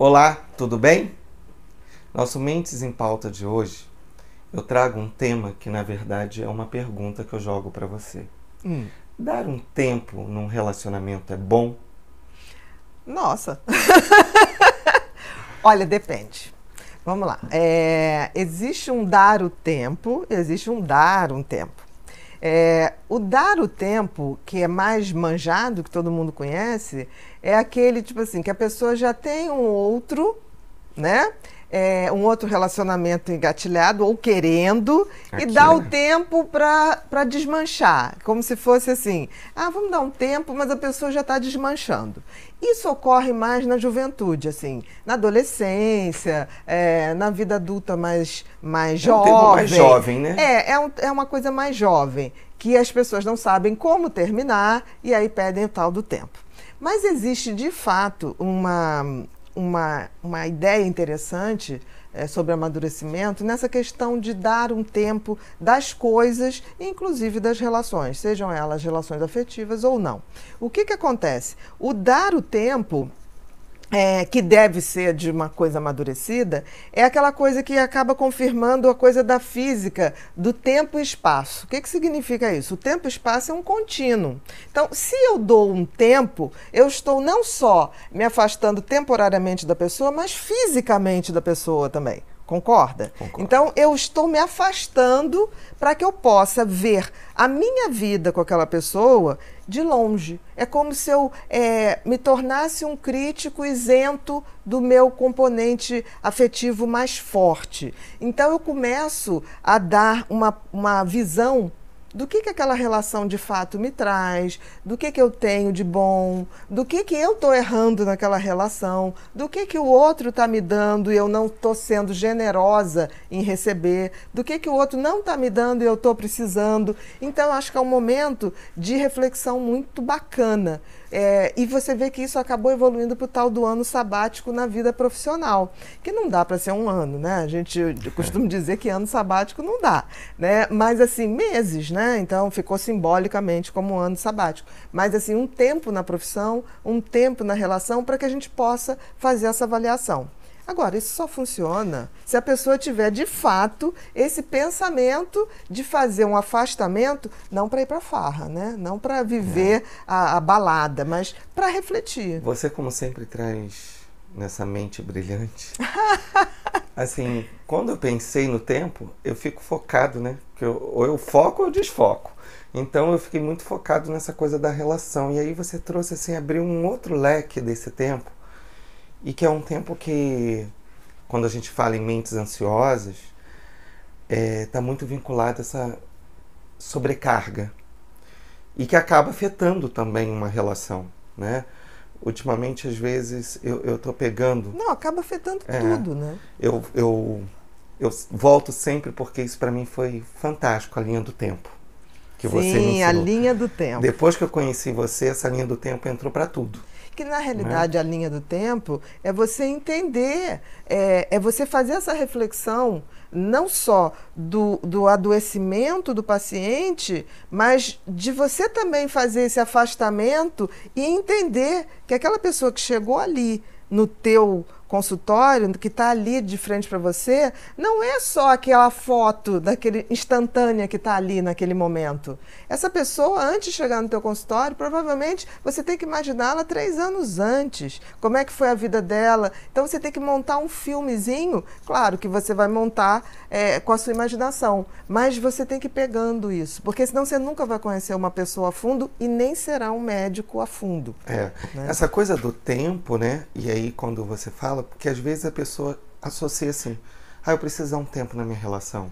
Olá, tudo bem? Nosso Mentes em Pauta de hoje, eu trago um tema que na verdade é uma pergunta que eu jogo para você. Hum. Dar um tempo num relacionamento é bom? Nossa! Olha, depende. Vamos lá. É, existe um dar o tempo, existe um dar um tempo. É, o dar o tempo, que é mais manjado, que todo mundo conhece, é aquele tipo assim, que a pessoa já tem um outro, né? É, um outro relacionamento engatilhado ou querendo Aqui, e dá o tempo para desmanchar. Como se fosse assim: ah, vamos dar um tempo, mas a pessoa já está desmanchando. Isso ocorre mais na juventude, assim, na adolescência, é, na vida adulta mais, mais É um jovem. tempo mais jovem, né? É, é, um- é uma coisa mais jovem, que as pessoas não sabem como terminar e aí pedem o tal do tempo. Mas existe, de fato, uma, uma, uma ideia interessante eh, sobre amadurecimento nessa questão de dar um tempo das coisas, inclusive das relações, sejam elas relações afetivas ou não. O que, que acontece? O dar o tempo é, que deve ser de uma coisa amadurecida, é aquela coisa que acaba confirmando a coisa da física, do tempo e espaço. O que, que significa isso? O tempo e espaço é um contínuo. Então, se eu dou um tempo, eu estou não só me afastando temporariamente da pessoa, mas fisicamente da pessoa também. Concorda? Concordo. Então, eu estou me afastando para que eu possa ver a minha vida com aquela pessoa de longe. É como se eu eh, me tornasse um crítico isento do meu componente afetivo mais forte. Então, eu começo a dar uma, uma visão do que, que aquela relação de fato me traz, do que, que eu tenho de bom, do que, que eu estou errando naquela relação, do que, que o outro está me dando e eu não estou sendo generosa em receber, do que, que o outro não está me dando e eu estou precisando. Então, acho que é um momento de reflexão muito bacana. É, e você vê que isso acabou evoluindo para o tal do ano sabático na vida profissional, que não dá para ser um ano, né? A gente eu costumo dizer que ano sabático não dá, né? Mas assim, meses, né? Então ficou simbolicamente como um ano sabático. Mas assim, um tempo na profissão, um tempo na relação para que a gente possa fazer essa avaliação. Agora, isso só funciona se a pessoa tiver de fato esse pensamento de fazer um afastamento, não para ir para farra, né? Não para viver a, a balada, mas para refletir. Você, como sempre, traz nessa mente brilhante. assim, quando eu pensei no tempo, eu fico focado, né? Que eu, ou eu foco ou eu desfoco. Então eu fiquei muito focado nessa coisa da relação. E aí você trouxe assim, abriu um outro leque desse tempo. E que é um tempo que, quando a gente fala em mentes ansiosas, está muito vinculado a essa sobrecarga. E que acaba afetando também uma relação, né? Ultimamente, às vezes, eu, eu tô pegando Não, acaba afetando É. tudo, né? eu, eu, eu volto sempre porque isso para mim foi fantástico, a linha do tempo. Que você me Sim, a linha do tempo. Depois que eu conheci você, essa linha do tempo entrou para tudo. Que na realidade a linha do tempo é você entender, é, é você fazer essa reflexão não só do, do adoecimento do paciente, mas de você também fazer esse afastamento e entender que aquela pessoa que chegou ali no teu consultório, que está ali de frente para você, não é só aquela foto daquele instantânea que está ali naquele momento. Essa pessoa, antes de chegar no teu consultório, provavelmente você tem que imaginá-la três anos antes. Como é que foi a vida dela? Então você tem que montar um filmezinho, claro que você vai montar é, com a sua imaginação, mas você tem que ir pegando isso, porque senão você nunca vai conhecer uma pessoa a fundo e nem será um médico a fundo. É. Né? Essa coisa do tempo, né? E aí quando você fala, porque às vezes a pessoa associa assim, ah, eu preciso dar um tempo na minha relação.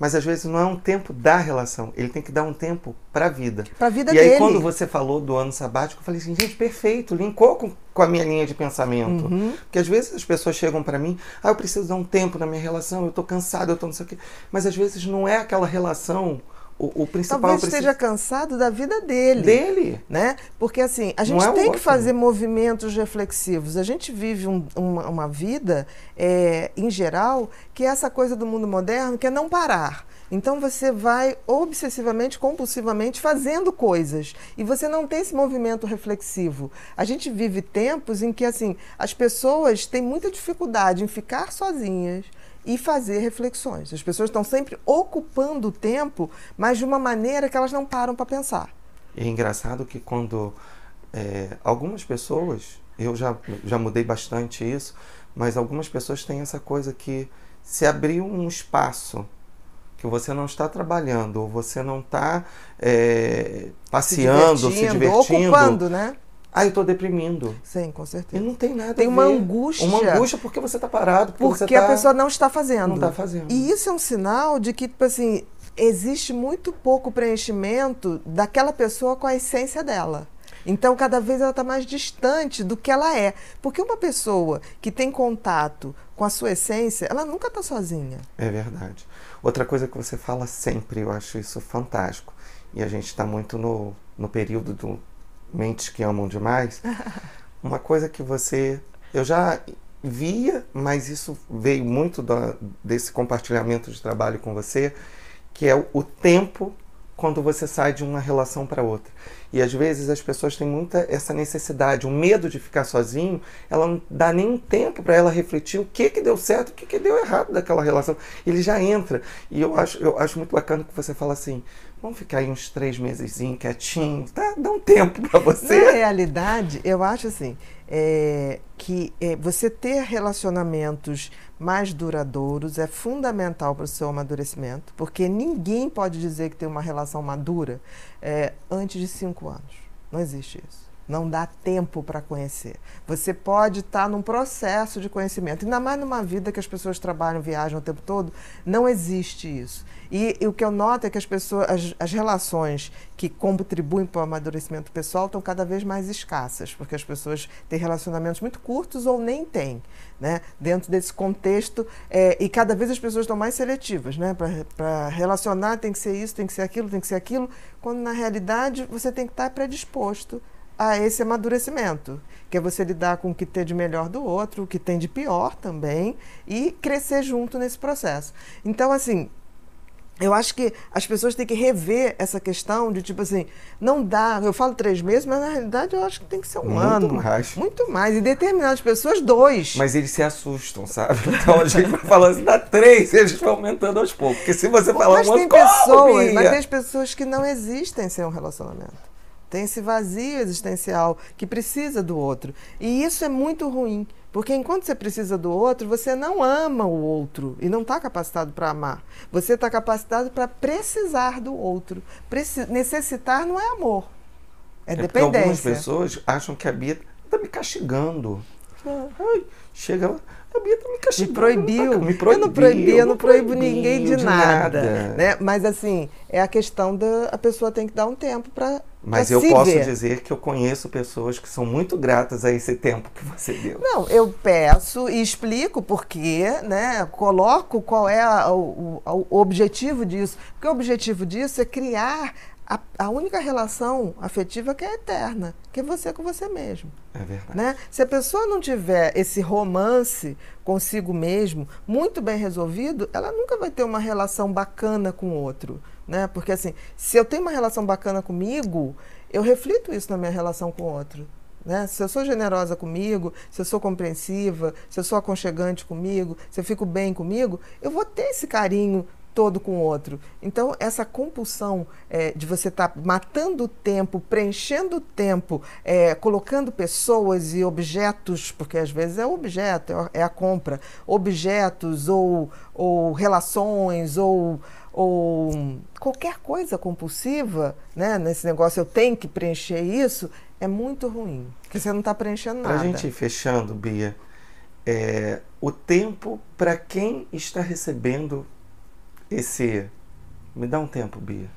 Mas às vezes não é um tempo da relação, ele tem que dar um tempo para a vida. Para a vida e aí dele. quando você falou do ano sabático, eu falei assim, gente, perfeito, linkou com, com a minha linha de pensamento. Uhum. Porque às vezes as pessoas chegam para mim, ah, eu preciso dar um tempo na minha relação, eu tô cansado, eu tô não sei o quê. Mas às vezes não é aquela relação, o, o principal Talvez eu preciso- esteja cansado da vida dele. dele. né? Porque assim, a gente é tem que fazer movimentos reflexivos. A gente vive um- uma, uma vida, é, em geral, que é essa coisa do mundo moderno, que é não parar. Então você vai obsessivamente, compulsivamente fazendo coisas e você não tem esse movimento reflexivo. A gente vive tempos em que assim as pessoas têm muita dificuldade em ficar sozinhas e fazer reflexões. As pessoas estão sempre ocupando o tempo, mas de uma maneira que elas não param para pensar. É engraçado que quando é, algumas pessoas, eu já, já mudei bastante isso, mas algumas pessoas têm essa coisa que se abrir um espaço que você não está trabalhando, ou você não está é, passeando, se divertindo, se divertindo, ocupando, né? Ah, eu estou deprimindo. Sim, com certeza. E não tem nada tem uma angústia. Uma angústia porque você está parado. Porque, porque tá... a pessoa não está fazendo. Não está fazendo. E isso é um sinal de que, tipo assim, existe muito pouco preenchimento daquela pessoa com a essência dela. Então, cada vez ela está mais distante do que ela é. Porque uma pessoa que tem contato com a sua essência, ela nunca está sozinha. É verdade. Outra coisa que você fala sempre, eu acho isso fantástico. E a gente está muito no, no período do Mentes que Amam Demais. Uma coisa que você. Eu já via, mas isso veio muito da, desse compartilhamento de trabalho com você, que é o, o tempo quando você sai de uma relação para outra. E às vezes as pessoas têm muita essa necessidade, o medo de ficar sozinho, ela não dá nem tempo para ela refletir o que que deu certo, o que que deu errado daquela relação. Ele já entra. E eu acho, eu acho muito bacana que você fala assim, vamos ficar aí uns três meses quietinho, tá? Dá um tempo para você. Na realidade, eu acho assim, é, que é, você ter relacionamentos mais duradouros é fundamental para o seu amadurecimento, porque ninguém pode dizer que tem uma relação madura é, antes de cinco anos. Não existe isso. Não dá tempo para conhecer. Você pode estar tá num processo de conhecimento. Ainda mais numa vida que as pessoas trabalham, viajam o tempo todo, não existe isso. E, e o que eu noto é que as pessoas, as, as relações que contribuem para o amadurecimento pessoal estão cada vez mais escassas, porque as pessoas têm relacionamentos muito curtos ou nem têm, né? Dentro desse contexto, é, e cada vez as pessoas estão mais seletivas, né? Para relacionar tem que ser isso, tem que ser aquilo, tem que ser aquilo, quando na realidade você tem que estar predisposto a esse amadurecimento, que é você lidar com o que tem de melhor do outro, o que tem de pior também, e crescer junto nesse processo. Então, assim, eu acho que as pessoas têm que rever essa questão de tipo assim, não dá, eu falo três meses, mas na realidade eu acho que tem que ser um muito ano. Muito mais. Muito mais. E determinadas pessoas, dois. Mas eles se assustam, sabe? Então a gente vai falando assim, dá três, e eles vão aumentando aos poucos. Porque se você falar mas um tem pessoas, Mas tem pessoas que não existem sem um relacionamento. Tem esse vazio existencial que precisa do outro. E isso é muito ruim. Porque enquanto você precisa do outro, você não ama o outro e não está capacitado para amar. Você está capacitado para precisar do outro. Preci necessitar não é amor, é, é dependência. Algumas pessoas acham que a Bia está me castigando. Ah. Ai, chega lá. A Bia tá me castigando. Me proibiu. Tá, me proibiu. Eu não proibi, eu não proíbo ninguém de, de nada. nada. Né? Mas assim, é a questão da a pessoa tem que dar um tempo para mas eu posso ver. dizer que eu conheço pessoas que são muito gratas a esse tempo que você deu. Não, eu peço e explico porque, né? Coloco qual é a, o, o, objetivo disso. Porque o objetivo disso é criar a, a, única relação afetiva que é eterna, que é você com você mesmo. É verdade. Né? Se a pessoa não tiver esse romance consigo mesmo muito bem resolvido, ela nunca vai ter uma relação bacana com o outro né? Porque assim, se eu tenho uma relação bacana comigo, eu reflito isso na minha relação com o outro. Né? Se eu sou generosa comigo, se eu sou compreensiva, se eu sou aconchegante comigo, se eu fico bem comigo, eu vou ter esse carinho todo com o outro. Então, essa compulsão é, de você estar tá matando o tempo, preenchendo o tempo, é, colocando pessoas e objetos, porque às vezes é o objeto, é a compra, objetos ou, ou relações ou ou qualquer coisa compulsiva, né, nesse negócio eu tenho que preencher isso, é muito ruim, porque você não está preenchendo nada. Para a gente ir fechando, Bia, é, o tempo para quem está recebendo esse... Me dá um tempo, Bia.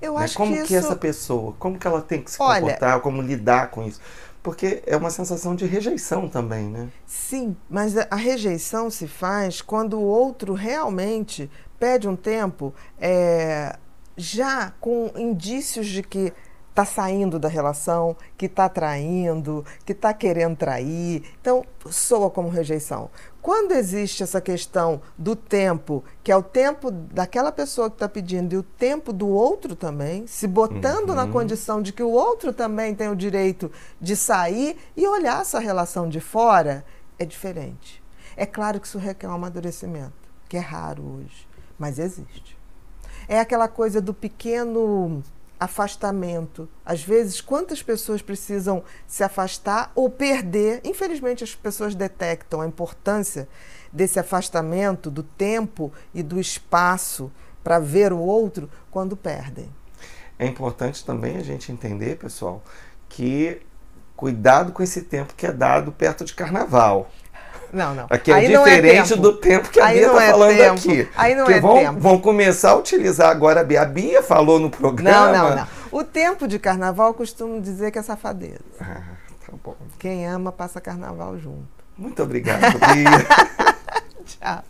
Eu né? acho como que, que isso... essa pessoa, como que ela tem que se Olha, comportar, como lidar com isso? Porque é uma sensação de rejeição também, né? Sim, mas a rejeição se faz quando o outro realmente pede um tempo é, já com indícios de que está saindo da relação, que está traindo, que está querendo trair. Então, soa como rejeição. Quando existe essa questão do tempo, que é o tempo daquela pessoa que está pedindo e o tempo do outro também, se botando uhum. na condição de que o outro também tem o direito de sair e olhar essa relação de fora, é diferente. É claro que isso requer um amadurecimento, que é raro hoje, mas existe. É aquela coisa do pequeno afastamento. Às vezes, quantas pessoas precisam se afastar ou perder? Infelizmente, as pessoas detectam a importância desse afastamento do tempo e do espaço para ver o outro quando perdem. É importante também a gente entender, pessoal, que cuidado com esse tempo que é dado perto de carnaval. Não, não. Aqui é Aí diferente é do tempo que a Bia está é falando tempo. aqui. Aí não é vão, tempo. Vão começar a utilizar agora a Bia. A Bia falou no programa. Não, não, não. O tempo de carnaval costumo dizer que é safadeza. Ah, tá bom. Quem ama passa carnaval junto. Muito obrigado, Bia. Tchau.